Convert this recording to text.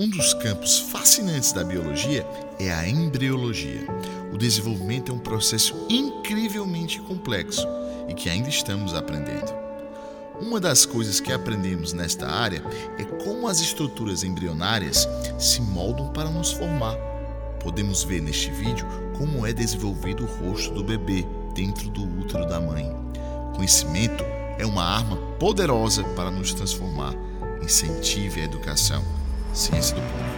Um dos campos fascinantes da biologia é a embriologia. O desenvolvimento é um processo incrivelmente complexo e que ainda estamos aprendendo. Uma das coisas que aprendemos nesta área é como as estruturas embrionárias se moldam para nos formar. Podemos ver neste vídeo como é desenvolvido o rosto do bebê dentro do útero da mãe. Conhecimento é uma arma poderosa para nos transformar. Incentive a educação. Ciência do.